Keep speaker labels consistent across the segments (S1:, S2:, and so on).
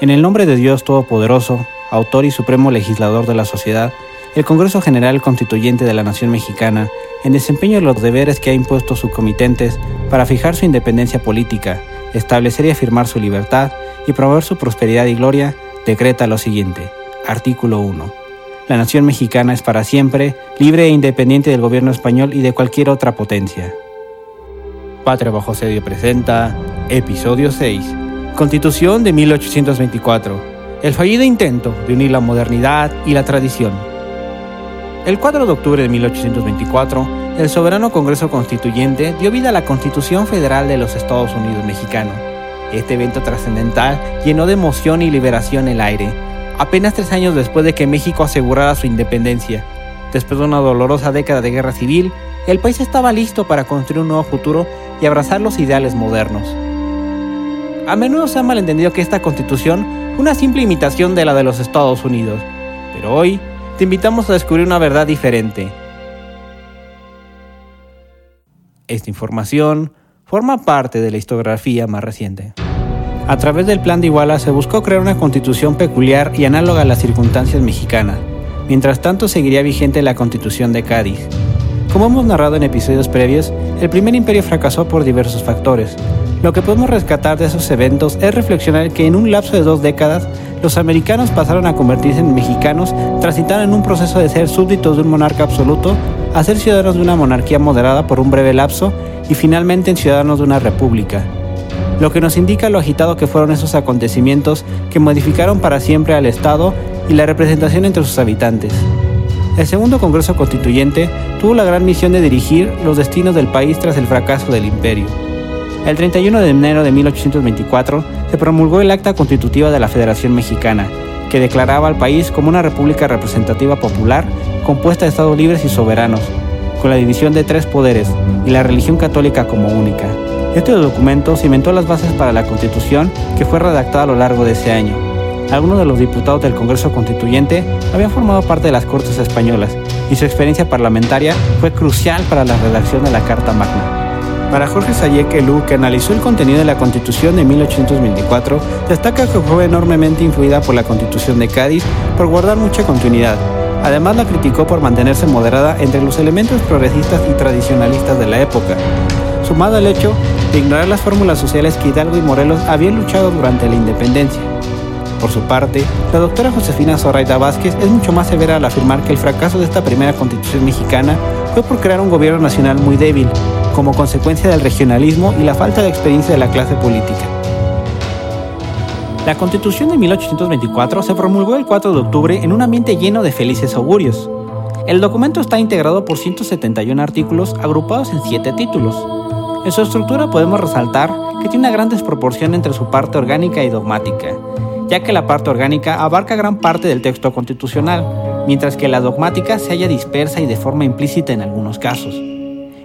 S1: En el nombre de Dios Todopoderoso, autor y supremo legislador de la sociedad, el Congreso General Constituyente de la Nación Mexicana, en desempeño de los deberes que ha impuesto sus comitentes para fijar su independencia política, establecer y afirmar su libertad y promover su prosperidad y gloria, decreta lo siguiente. Artículo 1. La nación mexicana es para siempre libre e independiente del gobierno español y de cualquier otra potencia. Patria bajo sedio presenta Episodio 6. Constitución de 1824. El fallido intento de unir la modernidad y la tradición. El 4 de octubre de 1824, el soberano Congreso Constituyente dio vida a la Constitución Federal de los Estados Unidos Mexicanos. Este evento trascendental llenó de emoción y liberación el aire, apenas tres años después de que México asegurara su independencia. Después de una dolorosa década de guerra civil, el país estaba listo para construir un nuevo futuro y abrazar los ideales modernos. A menudo se ha malentendido que esta constitución fue una simple imitación de la de los Estados Unidos, pero hoy te invitamos a descubrir una verdad diferente. Esta información forma parte de la historiografía más reciente. A través del Plan de Iguala se buscó crear una constitución peculiar y análoga a las circunstancias mexicanas. Mientras tanto seguiría vigente la constitución de Cádiz. Como hemos narrado en episodios previos, el primer imperio fracasó por diversos factores. Lo que podemos rescatar de esos eventos es reflexionar que en un lapso de dos décadas los americanos pasaron a convertirse en mexicanos, transitaron en un proceso de ser súbditos de un monarca absoluto a ser ciudadanos de una monarquía moderada por un breve lapso y finalmente en ciudadanos de una república. Lo que nos indica lo agitado que fueron esos acontecimientos que modificaron para siempre al Estado y la representación entre sus habitantes. El segundo Congreso Constituyente tuvo la gran misión de dirigir los destinos del país tras el fracaso del imperio. El 31 de enero de 1824 se promulgó el Acta Constitutiva de la Federación Mexicana, que declaraba al país como una república representativa popular compuesta de estados libres y soberanos, con la división de tres poderes y la religión católica como única. Este documento cimentó las bases para la Constitución que fue redactada a lo largo de ese año. Algunos de los diputados del Congreso Constituyente habían formado parte de las Cortes Españolas y su experiencia parlamentaria fue crucial para la redacción de la Carta Magna. Para Jorge Sayek Elú, que analizó el contenido de la Constitución de 1824, destaca que fue enormemente influida por la Constitución de Cádiz por guardar mucha continuidad. Además la criticó por mantenerse moderada entre los elementos progresistas y tradicionalistas de la época, sumado al hecho de ignorar las fórmulas sociales que Hidalgo y Morelos habían luchado durante la independencia. Por su parte, la doctora Josefina Zoraida Vázquez es mucho más severa al afirmar que el fracaso de esta primera constitución mexicana fue por crear un gobierno nacional muy débil, como consecuencia del regionalismo y la falta de experiencia de la clase política. La Constitución de 1824 se promulgó el 4 de octubre en un ambiente lleno de felices augurios. El documento está integrado por 171 artículos agrupados en 7 títulos. En su estructura podemos resaltar que tiene una gran desproporción entre su parte orgánica y dogmática, ya que la parte orgánica abarca gran parte del texto constitucional, mientras que la dogmática se halla dispersa y de forma implícita en algunos casos.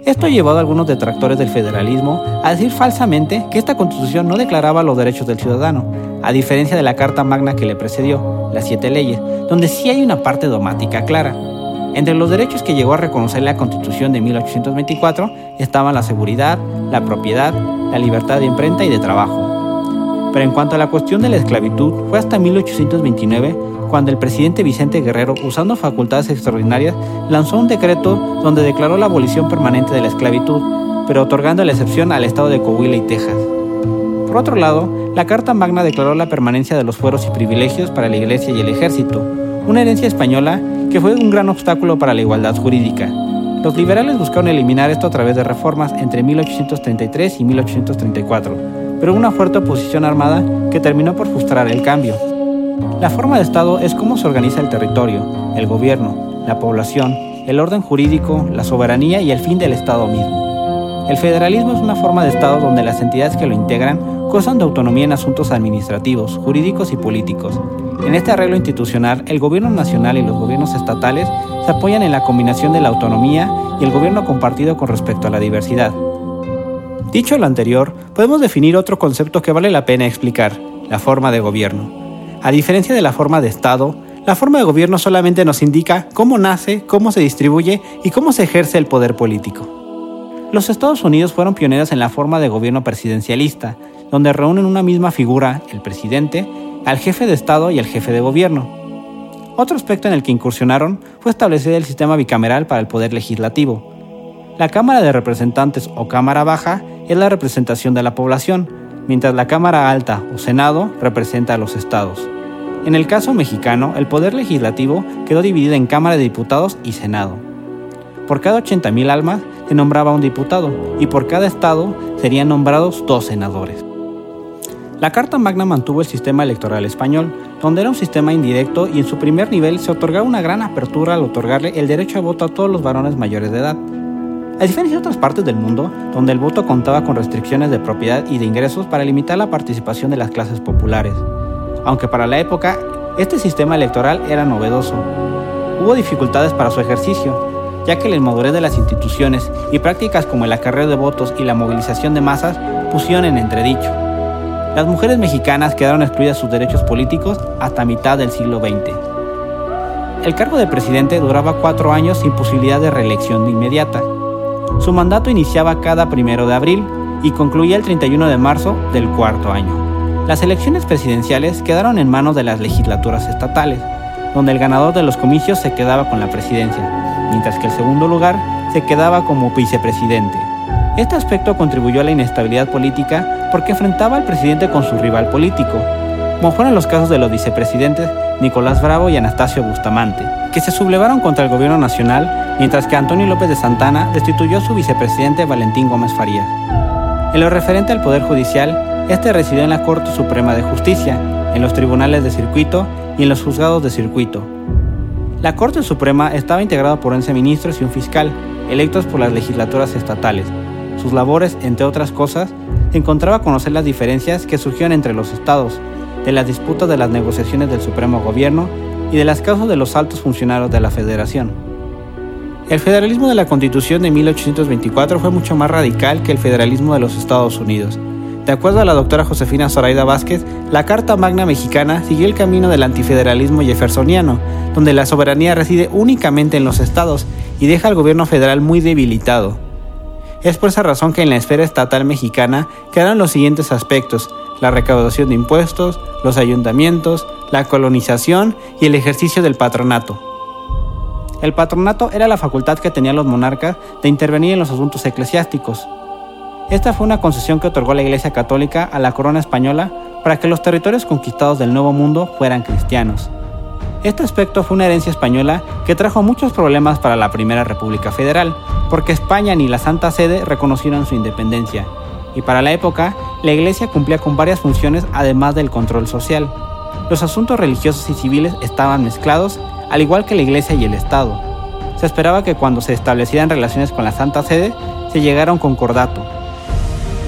S1: Esto ha llevado a algunos detractores del federalismo a decir falsamente que esta constitución no declaraba los derechos del ciudadano, a diferencia de la Carta Magna que le precedió, las siete leyes, donde sí hay una parte dogmática clara. Entre los derechos que llegó a reconocer la Constitución de 1824 estaban la seguridad, la propiedad, la libertad de imprenta y de trabajo. Pero en cuanto a la cuestión de la esclavitud, fue hasta 1829 cuando el presidente Vicente Guerrero, usando facultades extraordinarias, lanzó un decreto donde declaró la abolición permanente de la esclavitud, pero otorgando la excepción al estado de Coahuila y Texas. Por otro lado, la Carta Magna declaró la permanencia de los fueros y privilegios para la Iglesia y el Ejército, una herencia española que fue un gran obstáculo para la igualdad jurídica. Los liberales buscaron eliminar esto a través de reformas entre 1833 y 1834, pero una fuerte oposición armada que terminó por frustrar el cambio. La forma de Estado es cómo se organiza el territorio, el gobierno, la población, el orden jurídico, la soberanía y el fin del Estado mismo. El federalismo es una forma de Estado donde las entidades que lo integran gozan de autonomía en asuntos administrativos, jurídicos y políticos. En este arreglo institucional, el gobierno nacional y los gobiernos estatales se apoyan en la combinación de la autonomía y el gobierno compartido con respecto a la diversidad. Dicho lo anterior, podemos definir otro concepto que vale la pena explicar, la forma de gobierno. A diferencia de la forma de Estado, la forma de gobierno solamente nos indica cómo nace, cómo se distribuye y cómo se ejerce el poder político. Los Estados Unidos fueron pioneros en la forma de gobierno presidencialista, donde reúnen una misma figura, el presidente, al jefe de Estado y al jefe de gobierno. Otro aspecto en el que incursionaron fue establecer el sistema bicameral para el poder legislativo. La Cámara de Representantes o Cámara Baja es la representación de la población, mientras la Cámara Alta o Senado representa a los estados. En el caso mexicano, el poder legislativo quedó dividido en Cámara de Diputados y Senado. Por cada 80.000 almas se nombraba un diputado y por cada estado serían nombrados dos senadores. La Carta Magna mantuvo el sistema electoral español, donde era un sistema indirecto y en su primer nivel se otorgaba una gran apertura al otorgarle el derecho a voto a todos los varones mayores de edad. A diferencia de otras partes del mundo, donde el voto contaba con restricciones de propiedad y de ingresos para limitar la participación de las clases populares. Aunque para la época este sistema electoral era novedoso. Hubo dificultades para su ejercicio, ya que la inmadurez de las instituciones y prácticas como el acarreo de votos y la movilización de masas pusieron en entredicho las mujeres mexicanas quedaron excluidas sus derechos políticos hasta mitad del siglo XX. El cargo de presidente duraba cuatro años sin posibilidad de reelección inmediata. Su mandato iniciaba cada primero de abril y concluía el 31 de marzo del cuarto año. Las elecciones presidenciales quedaron en manos de las legislaturas estatales, donde el ganador de los comicios se quedaba con la presidencia, mientras que el segundo lugar se quedaba como vicepresidente. Este aspecto contribuyó a la inestabilidad política porque enfrentaba al presidente con su rival político, como fueron los casos de los vicepresidentes Nicolás Bravo y Anastasio Bustamante, que se sublevaron contra el gobierno nacional, mientras que Antonio López de Santana destituyó a su vicepresidente Valentín Gómez Farías. En lo referente al Poder Judicial, este residió en la Corte Suprema de Justicia, en los tribunales de circuito y en los juzgados de circuito. La Corte Suprema estaba integrada por 11 ministros y un fiscal, electos por las legislaturas estatales, sus labores, entre otras cosas, encontraba conocer las diferencias que surgieron entre los estados, de las disputas de las negociaciones del Supremo Gobierno y de las causas de los altos funcionarios de la Federación. El federalismo de la Constitución de 1824 fue mucho más radical que el federalismo de los Estados Unidos. De acuerdo a la doctora Josefina Zoraida Vázquez, la Carta Magna Mexicana siguió el camino del antifederalismo jeffersoniano, donde la soberanía reside únicamente en los estados y deja al gobierno federal muy debilitado. Es por esa razón que en la esfera estatal mexicana quedaron los siguientes aspectos, la recaudación de impuestos, los ayuntamientos, la colonización y el ejercicio del patronato. El patronato era la facultad que tenían los monarcas de intervenir en los asuntos eclesiásticos. Esta fue una concesión que otorgó la Iglesia Católica a la corona española para que los territorios conquistados del Nuevo Mundo fueran cristianos. Este aspecto fue una herencia española que trajo muchos problemas para la Primera República Federal, porque España ni la Santa Sede reconocieron su independencia, y para la época la Iglesia cumplía con varias funciones además del control social. Los asuntos religiosos y civiles estaban mezclados, al igual que la Iglesia y el Estado. Se esperaba que cuando se establecieran relaciones con la Santa Sede, se llegara a un concordato.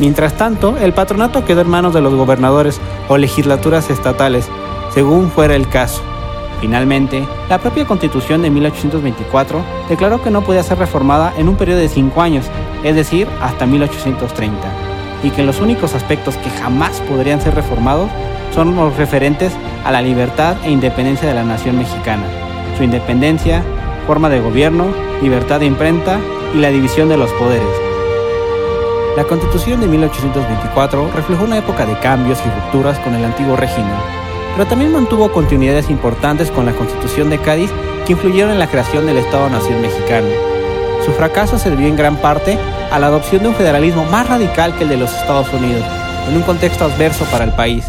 S1: Mientras tanto, el patronato quedó en manos de los gobernadores o legislaturas estatales, según fuera el caso. Finalmente, la propia Constitución de 1824 declaró que no podía ser reformada en un periodo de cinco años, es decir, hasta 1830, y que los únicos aspectos que jamás podrían ser reformados son los referentes a la libertad e independencia de la nación mexicana, su independencia, forma de gobierno, libertad de imprenta y la división de los poderes. La Constitución de 1824 reflejó una época de cambios y rupturas con el antiguo régimen, pero también mantuvo continuidades importantes con la Constitución de Cádiz que influyeron en la creación del Estado-Nación mexicano. Su fracaso se debió en gran parte a la adopción de un federalismo más radical que el de los Estados Unidos, en un contexto adverso para el país.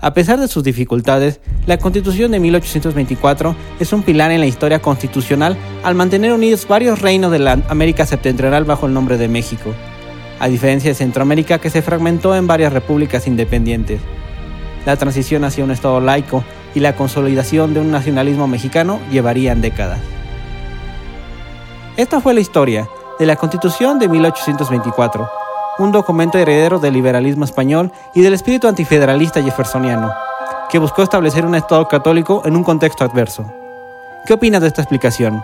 S1: A pesar de sus dificultades, la Constitución de 1824 es un pilar en la historia constitucional al mantener unidos varios reinos de la América septentrional bajo el nombre de México, a diferencia de Centroamérica que se fragmentó en varias repúblicas independientes la transición hacia un Estado laico y la consolidación de un nacionalismo mexicano llevarían décadas. Esta fue la historia de la Constitución de 1824, un documento heredero del liberalismo español y del espíritu antifederalista jeffersoniano, que buscó establecer un Estado católico en un contexto adverso. ¿Qué opinas de esta explicación?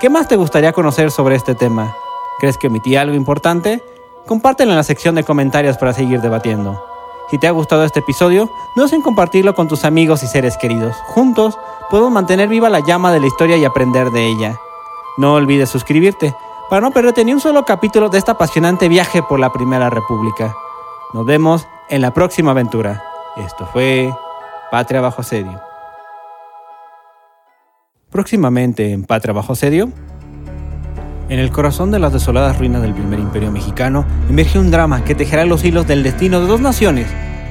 S1: ¿Qué más te gustaría conocer sobre este tema? ¿Crees que omití algo importante? Compártelo en la sección de comentarios para seguir debatiendo. Si te ha gustado este episodio, no en compartirlo con tus amigos y seres queridos. Juntos podemos mantener viva la llama de la historia y aprender de ella. No olvides suscribirte para no perderte ni un solo capítulo de este apasionante viaje por la Primera República. Nos vemos en la próxima aventura. Esto fue Patria bajo asedio. Próximamente en Patria bajo asedio, en el corazón de las desoladas ruinas del primer imperio mexicano emerge un drama que tejerá los hilos del destino de dos naciones,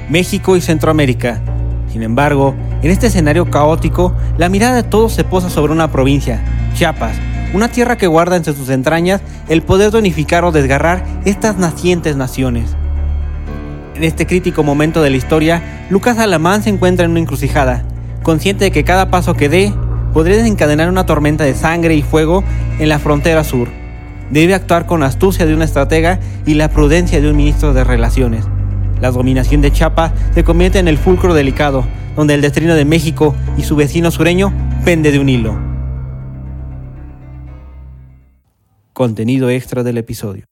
S1: México y Centroamérica. Sin embargo, en este escenario caótico, la mirada de todos se posa sobre una provincia, Chiapas, una tierra que guarda entre sus entrañas el poder de unificar o desgarrar estas nacientes naciones. En este crítico momento de la historia, Lucas Alamán se encuentra en una encrucijada, consciente de que cada paso que dé podría desencadenar una tormenta de sangre y fuego en la frontera sur. Debe actuar con astucia de una estratega y la prudencia de un ministro de Relaciones. La dominación de Chiapas se convierte en el fulcro delicado, donde el destino de México y su vecino sureño pende de un hilo. Contenido extra del episodio.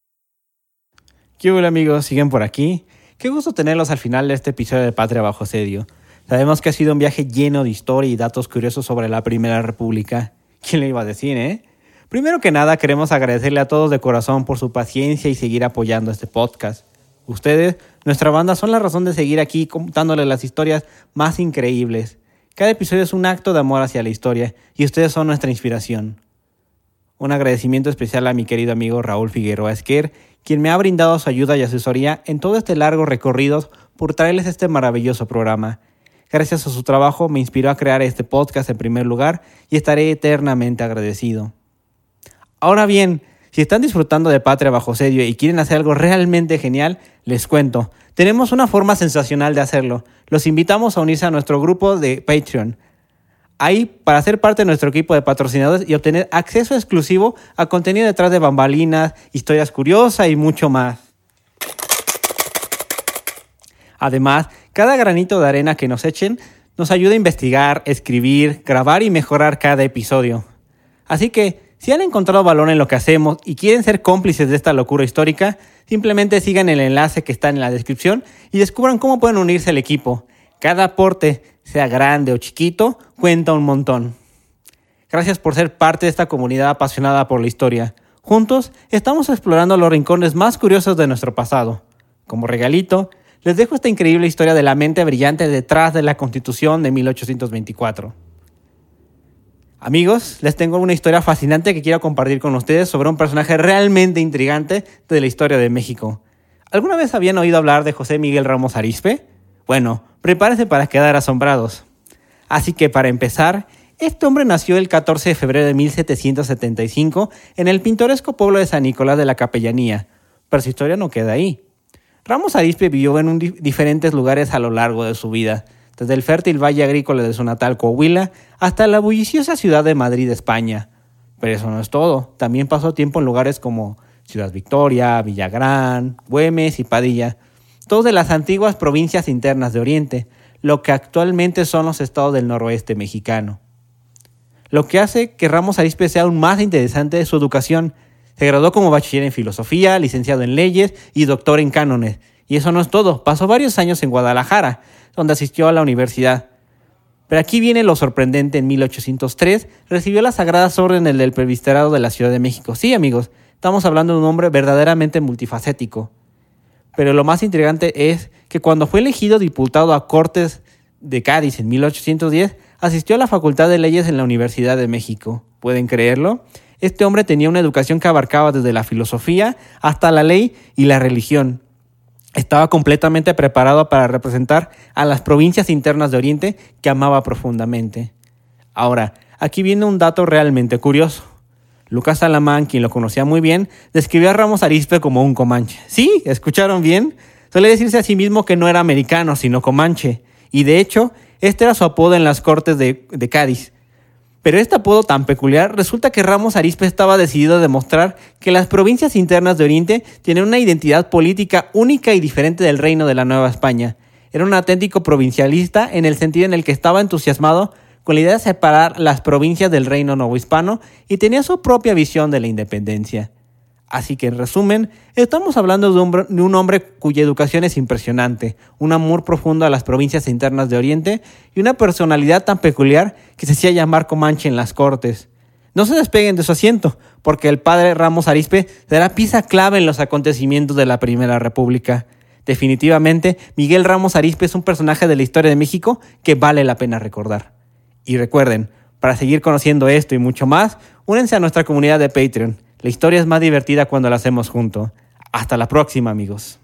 S1: ¿Qué hola amigos? ¿Siguen por aquí? Qué gusto tenerlos al final de este episodio de Patria Bajo Sedio. Sabemos que ha sido un viaje lleno de historia y datos curiosos sobre la Primera República. ¿Quién le iba a decir, eh? Primero que nada, queremos agradecerle a todos de corazón por su paciencia y seguir apoyando este podcast. Ustedes, nuestra banda, son la razón de seguir aquí contándoles las historias más increíbles. Cada episodio es un acto de amor hacia la historia y ustedes son nuestra inspiración. Un agradecimiento especial a mi querido amigo Raúl Figueroa Esquer, quien me ha brindado su ayuda y asesoría en todo este largo recorrido por traerles este maravilloso programa. Gracias a su trabajo me inspiró a crear este podcast en primer lugar y estaré eternamente agradecido. Ahora bien, si están disfrutando de Patria bajo sedio y quieren hacer algo realmente genial, les cuento. Tenemos una forma sensacional de hacerlo. Los invitamos a unirse a nuestro grupo de Patreon. Ahí para ser parte de nuestro equipo de patrocinadores y obtener acceso exclusivo a contenido detrás de bambalinas, historias curiosas y mucho más. Además, cada granito de arena que nos echen nos ayuda a investigar, escribir, grabar y mejorar cada episodio. Así que, si han encontrado valor en lo que hacemos y quieren ser cómplices de esta locura histórica, simplemente sigan el enlace que está en la descripción y descubran cómo pueden unirse al equipo. Cada aporte, sea grande o chiquito, cuenta un montón. Gracias por ser parte de esta comunidad apasionada por la historia. Juntos estamos explorando los rincones más curiosos de nuestro pasado. Como regalito, les dejo esta increíble historia de la mente brillante detrás de la Constitución de 1824. Amigos, les tengo una historia fascinante que quiero compartir con ustedes sobre un personaje realmente intrigante de la historia de México. ¿Alguna vez habían oído hablar de José Miguel Ramos Arispe? Bueno, prepárense para quedar asombrados. Así que para empezar, este hombre nació el 14 de febrero de 1775 en el pintoresco pueblo de San Nicolás de la Capellanía, pero su historia no queda ahí. Ramos Arispe vivió en diferentes lugares a lo largo de su vida, desde el fértil valle agrícola de su natal Coahuila hasta la bulliciosa ciudad de Madrid, España. Pero eso no es todo, también pasó tiempo en lugares como Ciudad Victoria, Villagrán, Güemes y Padilla, de las antiguas provincias internas de Oriente, lo que actualmente son los estados del noroeste mexicano. Lo que hace que Ramos Arispe sea aún más interesante es su educación, se graduó como bachiller en filosofía, licenciado en leyes y doctor en cánones. Y eso no es todo, pasó varios años en Guadalajara, donde asistió a la universidad. Pero aquí viene lo sorprendente, en 1803 recibió las sagradas órdenes del presbiterado de la Ciudad de México. Sí, amigos, estamos hablando de un hombre verdaderamente multifacético. Pero lo más intrigante es que cuando fue elegido diputado a Cortes de Cádiz en 1810, asistió a la Facultad de Leyes en la Universidad de México. ¿Pueden creerlo? Este hombre tenía una educación que abarcaba desde la filosofía hasta la ley y la religión. Estaba completamente preparado para representar a las provincias internas de Oriente que amaba profundamente. Ahora, aquí viene un dato realmente curioso. Lucas Alamán, quien lo conocía muy bien, describió a Ramos Arispe como un comanche. Sí, ¿escucharon bien? Suele decirse a sí mismo que no era americano, sino comanche. Y de hecho, este era su apodo en las cortes de, de Cádiz. Pero este apodo tan peculiar resulta que Ramos Arispe estaba decidido a demostrar que las provincias internas de Oriente tienen una identidad política única y diferente del reino de la Nueva España. Era un auténtico provincialista en el sentido en el que estaba entusiasmado con la idea de separar las provincias del reino novohispano y tenía su propia visión de la independencia. Así que en resumen, estamos hablando de un, hombre cuya educación es impresionante, un amor profundo a las provincias internas de Oriente y una personalidad tan peculiar que se hacía llamar Comanche en las cortes. No se despeguen de su asiento, porque el padre Ramos Arispe será pieza clave en los acontecimientos de la Primera República. Definitivamente, Miguel Ramos Arispe es un personaje de la historia de México que vale la pena recordar. Y recuerden, para seguir conociendo esto y mucho más, únense a nuestra comunidad de Patreon. La historia es más divertida cuando la hacemos juntos. Hasta la próxima, amigos.